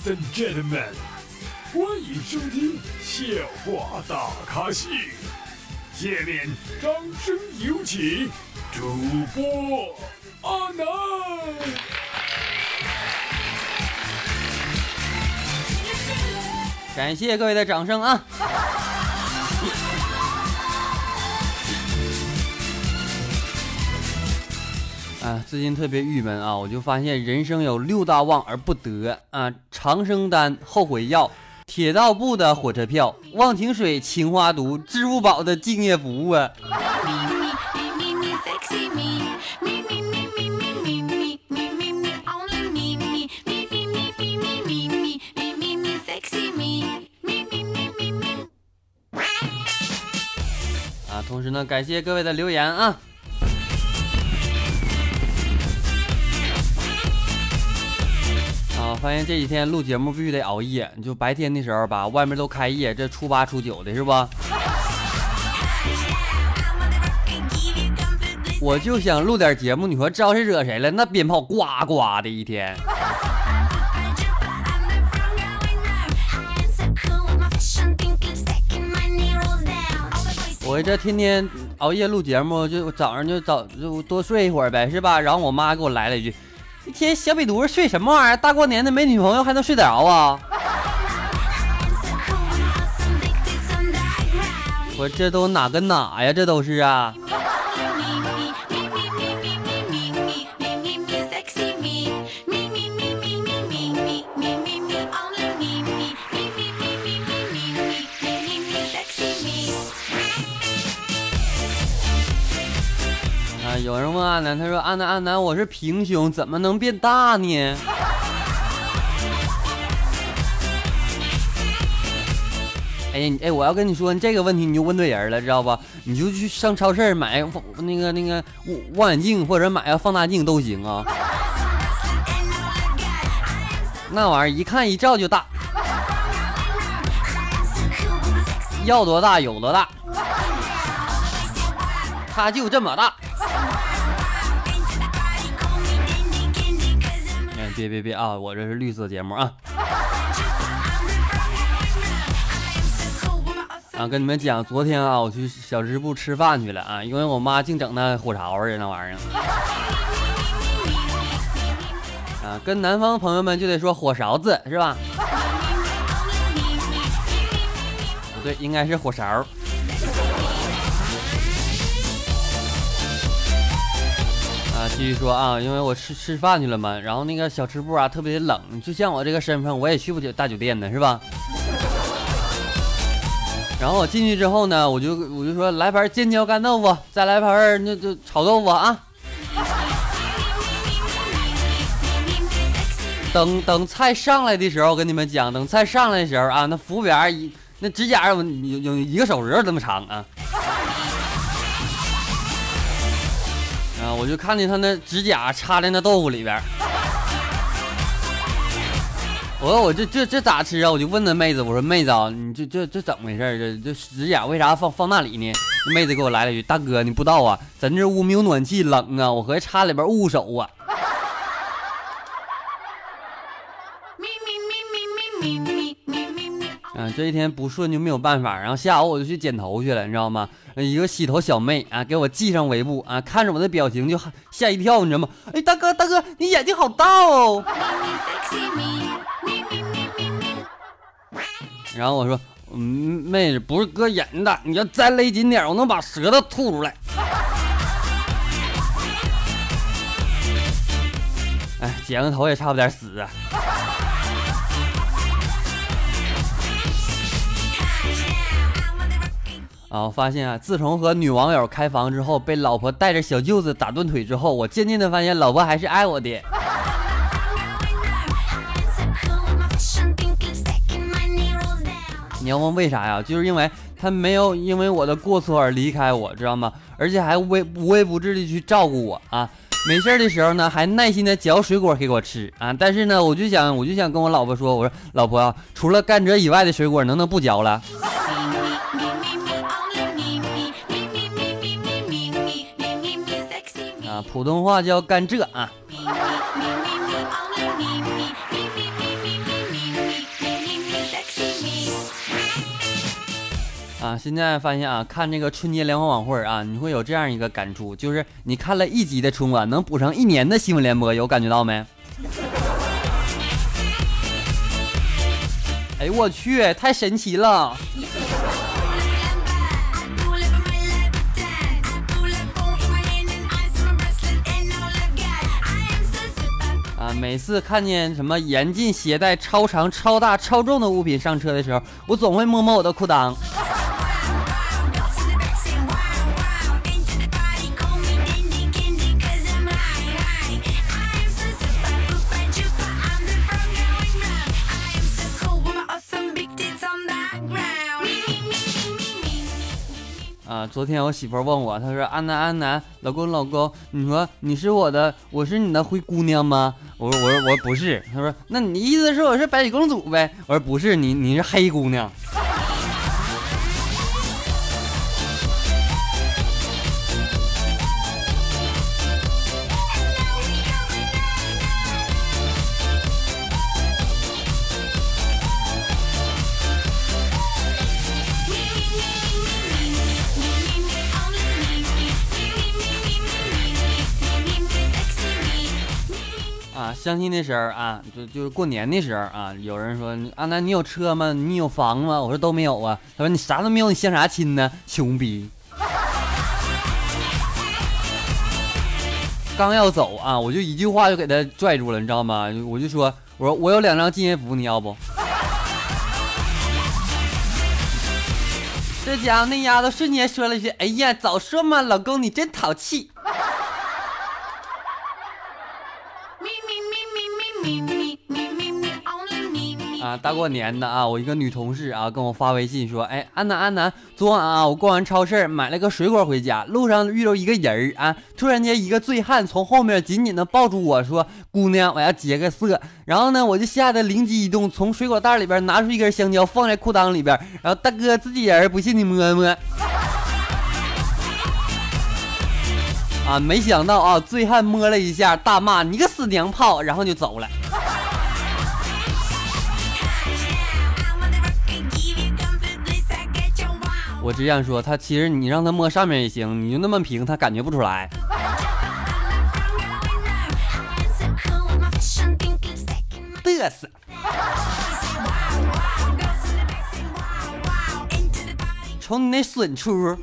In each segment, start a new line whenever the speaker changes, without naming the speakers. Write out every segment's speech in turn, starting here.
Ladies and gentlemen，欢迎收听笑话大咖秀。下面掌声有请主播阿南。
感谢各位的掌声啊！最近特别郁闷啊，我就发现人生有六大旺而不得啊：长生丹、后悔药、铁道部的火车票、忘情水、情花毒、支付宝的敬业服务啊。啊，同时呢，感谢各位的留言啊。发现这几天录节目必须得熬夜，你就白天的时候吧，外面都开业，这初八初九的是吧？我就想录点节目，你说招谁惹谁了？那鞭炮呱呱的一天。我这天天熬夜录节目，就早上就早就多睡一会儿呗，是吧？然后我妈给我来了一句：“一天小瘪犊子睡什么玩意儿？大过年的没女朋友还能睡得着啊？” 我这都哪跟哪呀？这都是啊。有人问阿南，他说：“阿南，阿南，我是平胸，怎么能变大呢？”哎哎，我要跟你说你这个问题，你就问对人了，知道不？你就去上超市买那个那个望远镜，或者买个放大镜都行啊。那玩意儿一看一照就大，要多大有多大，它就这么大。别别别啊！我这是绿色节目啊。啊，跟你们讲，昨天啊，我去小吃部吃饭去了啊，因为我妈净整那火烧儿那玩意儿。啊，跟南方朋友们就得说火勺子是吧？不对，应该是火勺。继续说啊，因为我吃吃饭去了嘛，然后那个小吃部啊特别冷，就像我这个身份，我也去不起大酒店的是吧？然后我进去之后呢，我就我就说来盘尖椒干豆腐，再来盘那就炒豆腐啊。等等菜上来的时候，我跟你们讲，等菜上来的时候啊，那服务员一那指甲有有有一个手指头这么长啊。我就看见他那指甲插在那豆腐里边。我说我这这这咋吃啊？我就问那妹子，我说妹子啊，你这这这怎么回事？这这指甲为啥放放那里呢？妹子给我来了一句：“大哥，你不知道啊，咱这屋没有暖气，冷啊，我合计插里边捂手啊。”这一天不顺就没有办法，然后下午我就去剪头去了，你知道吗？一个洗头小妹啊，给我系上围布啊，看着我的表情就吓一跳，你知道吗？哎，大哥大哥，你眼睛好大哦。然后我说，嗯，妹子不是割眼睛的，你要再勒紧点，我能把舌头吐出来。哎，剪个头也差不点死啊。啊！我发现啊，自从和女网友开房之后，被老婆带着小舅子打断腿之后，我渐渐的发现，老婆还是爱我的。你要问为啥呀？就是因为他没有因为我的过错而离开我，知道吗？而且还无微无微不至的去照顾我啊！没事的时候呢，还耐心的嚼水果给我吃啊！但是呢，我就想，我就想跟我老婆说，我说老婆啊，除了甘蔗以外的水果，能不能不嚼了？普通话叫甘蔗啊。啊现在发现啊看这个春节联欢晚会啊你会有这样一个感触就是你看了一集的春晚能补上一年的新闻联播有感觉到没？哎呦我去太神奇了。啊，每次看见什么严禁携带超长、超大、超重的物品上车的时候，我总会摸摸我的裤裆。昨天我媳妇问我，她说：“安南安南，老公老公，你说你是我的，我是你的灰姑娘吗？”我说：“我说我说不是。”她说：“那你意思是我是白雪公主呗？”我说：“不是，你你是黑姑娘。”相亲的时候啊，就就是过年的时候啊，有人说阿南你有车吗？你有房吗？我说都没有啊。他说你啥都没有，你相啥亲呢？穷逼！刚要走啊，我就一句话就给他拽住了，你知道吗？我就说我说我有两张敬业福，你要不？这家伙那丫头瞬间说了一句：“哎呀，早说嘛，老公你真淘气。”大过年的啊，我一个女同事啊跟我发微信说，哎，安南安南，昨晚啊我逛完超市买了个水果回家，路上遇到一个人儿啊，突然间一个醉汉从后面紧紧的抱住我说，姑娘我要劫个色，然后呢我就吓得灵机一动，从水果袋里边拿出一根香蕉放在裤裆里边，然后大哥自己人不信你摸摸。啊，没想到啊，醉汉摸了一下，大骂你个死娘炮，然后就走了。我只想说，他其实你让他摸上面也行，你就那么平，他感觉不出来。嘚瑟！瞅你那损出！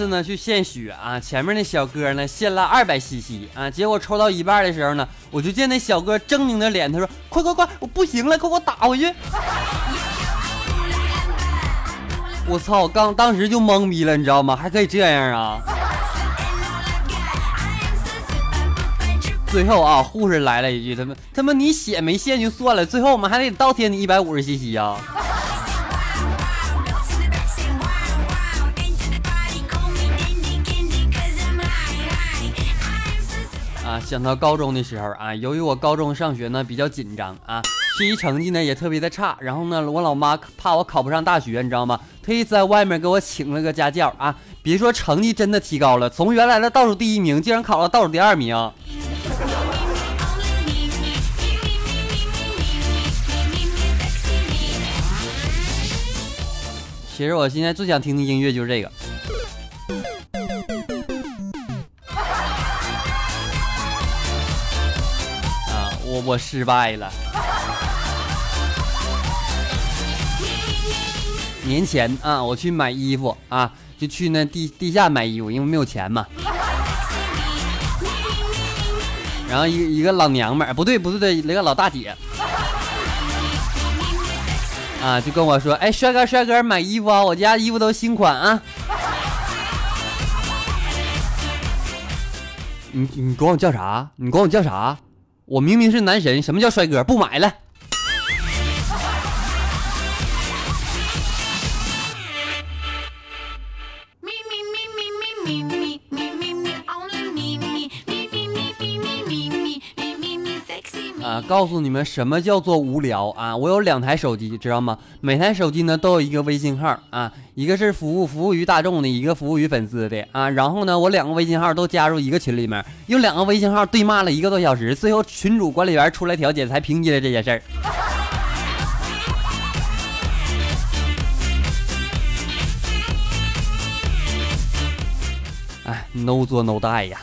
次呢，去献血啊，前面那小哥呢献了二百 cc 啊，结果抽到一半的时候呢，我就见那小哥狰狞的脸，他说：“快快快，我不行了，快给我打回去！” 我操，刚当时就懵逼了，你知道吗？还可以这样啊？最后啊，护士来了一句：“他们他妈你血没献就算了，最后我们还得倒贴你一百五十 cc 啊！”想到高中的时候啊，由于我高中上学呢比较紧张啊，学习成绩呢也特别的差，然后呢，我老妈怕我考不上大学，你知道吗？特意在外面给我请了个家教啊。别说成绩真的提高了，从原来的倒数第一名，竟然考了倒数第二名。其实我现在最想听的音乐就是这个。我失败了。年前啊，我去买衣服啊，就去那地地下买衣服，因为没有钱嘛。然后一一个老娘们儿，不对不对对，那个老大姐，啊，就跟我说：“哎，帅哥帅哥，买衣服啊，我家衣服都新款啊。”你你管我叫啥？你管我叫啥？我明明是男神，什么叫帅哥？不买了。告诉你们什么叫做无聊啊！我有两台手机，知道吗？每台手机呢都有一个微信号啊，一个是服务服务于大众的，一个服务于粉丝的啊。然后呢，我两个微信号都加入一个群里面，用两个微信号对骂了一个多小时，最后群主管理员出来调解，才平息了这件事儿。哎，no 做 no die 呀！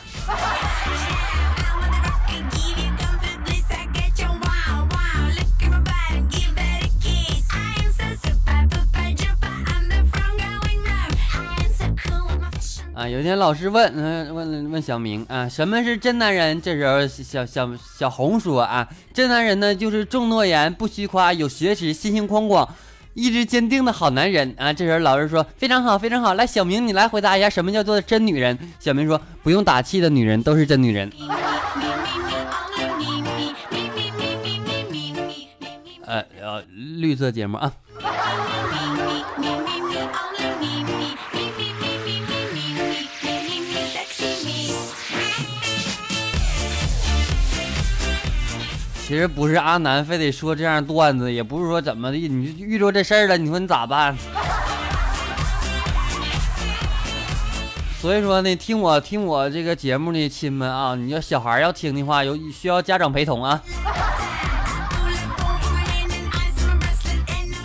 有一天老师问，嗯，问问小明啊，什么是真男人？这时候小小小红说啊，真男人呢，就是重诺言、不虚夸、有学识、心性宽广、意志坚定的好男人啊。这时候老师说，非常好，非常好。来，小明，你来回答一下，什么叫做真女人？小明说，不用打气的女人都是真女人。呃呃，绿色节目啊。其实不是阿南非得说这样段子，也不是说怎么的，你遇着这事儿了，你说你咋办？所以说呢，听我听我这个节目的亲们啊，你要小孩要听的话，有需要家长陪同啊。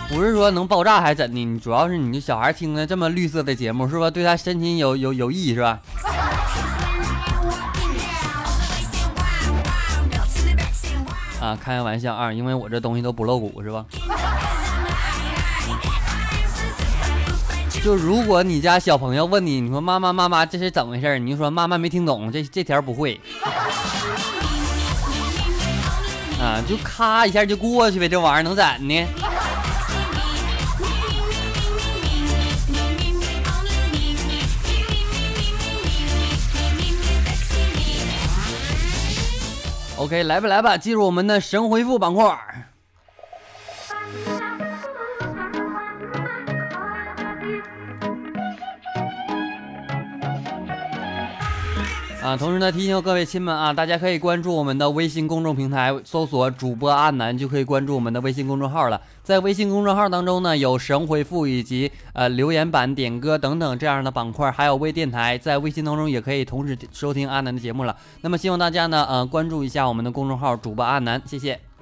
不是说能爆炸还怎的？你主要是你小孩听的这么绿色的节目，是吧？对他身心有有有益，是吧？啊，开个玩笑啊，因为我这东西都不露骨，是吧？就如果你家小朋友问你，你说妈妈妈妈这是怎么回事？你就说妈妈没听懂，这这条不会。啊，就咔一下就过去呗，这玩意儿能怎呢？OK，来吧来吧，进入我们的神回复板块。啊，同时呢，提醒各位亲们啊，大家可以关注我们的微信公众平台，搜索主播阿南就可以关注我们的微信公众号了。在微信公众号当中呢，有神回复以及呃留言板、点歌等等这样的板块，还有微电台，在微信当中也可以同时收听阿南的节目了。那么希望大家呢，呃，关注一下我们的公众号主播阿南，谢谢。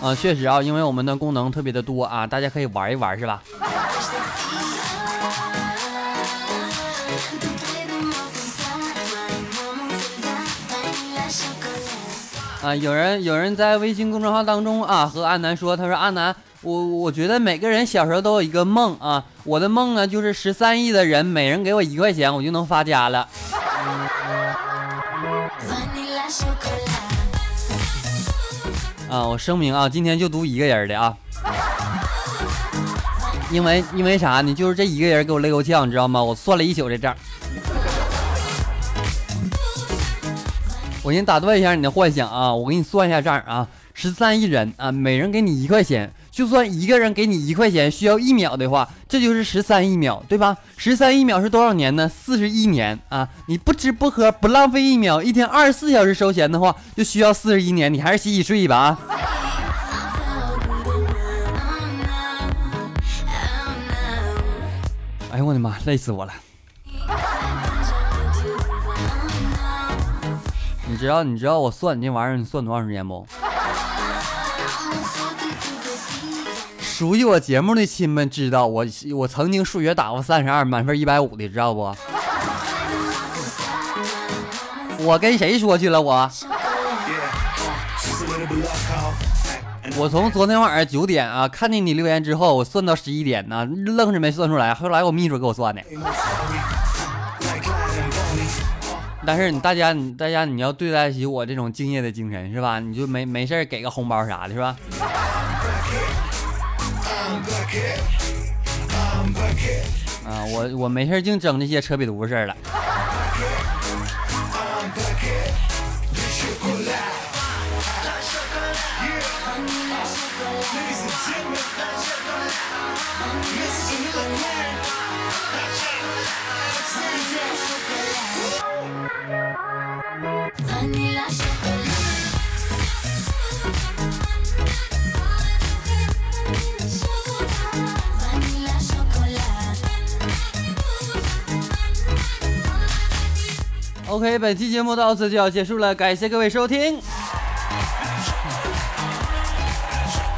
啊，确实啊，因为我们的功能特别的多啊，大家可以玩一玩，是吧？啊，有人有人在微信公众号当中啊和阿南说，他说阿南，我我觉得每个人小时候都有一个梦啊，我的梦呢就是十三亿的人每人给我一块钱，我就能发家了。啊，我声明啊，今天就读一个人的啊，因为因为啥呢？就是这一个人给我累够呛，你知道吗？我算了一宿这账。我先打断一下你的幻想啊！我给你算一下账啊，十三亿人啊，每人给你一块钱，就算一个人给你一块钱需要一秒的话，这就是十三亿秒，对吧？十三亿秒是多少年呢？四十一年啊！你不吃不喝不浪费一秒，一天二十四小时收钱的话，就需要四十一年。你还是洗洗睡吧啊！哎呦我的妈，累死我了！知道你知道我算你这玩意儿，你算多长时间不？熟悉我节目的亲们知道，我我曾经数学打过三十二，满分一百五的，知道不？我跟谁说去了？我我从昨天晚上九点啊看见你留言之后，我算到十一点呢，愣是没算出来。后来我秘书给我算的。但是你大家你大家你要对待起我这种敬业的精神是吧？你就没没事给个红包啥的是吧？啊，我我没事净整这些扯皮犊子事儿了。
OK，本期节目到此就要结束了，感谢各位收听。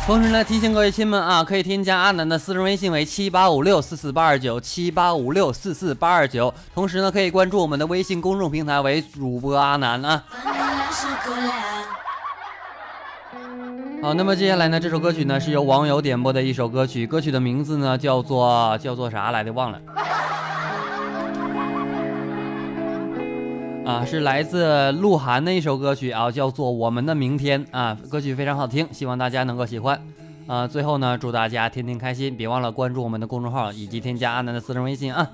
同时呢，提醒各位亲们啊，可以添加阿南的私人微信为七八五六四四八二九七八五六四四八二九。同时呢，可以关注我们的微信公众平台为主播阿南啊。好，那么接下来呢，这首歌曲呢是由网友点播的一首歌曲，歌曲的名字呢叫做叫做啥来的忘了。啊，是来自鹿晗的一首歌曲啊，叫做《我们的明天》啊，歌曲非常好听，希望大家能够喜欢。啊，最后呢，祝大家天天开心，别忘了关注我们的公众号以及添加阿南的私人微信啊。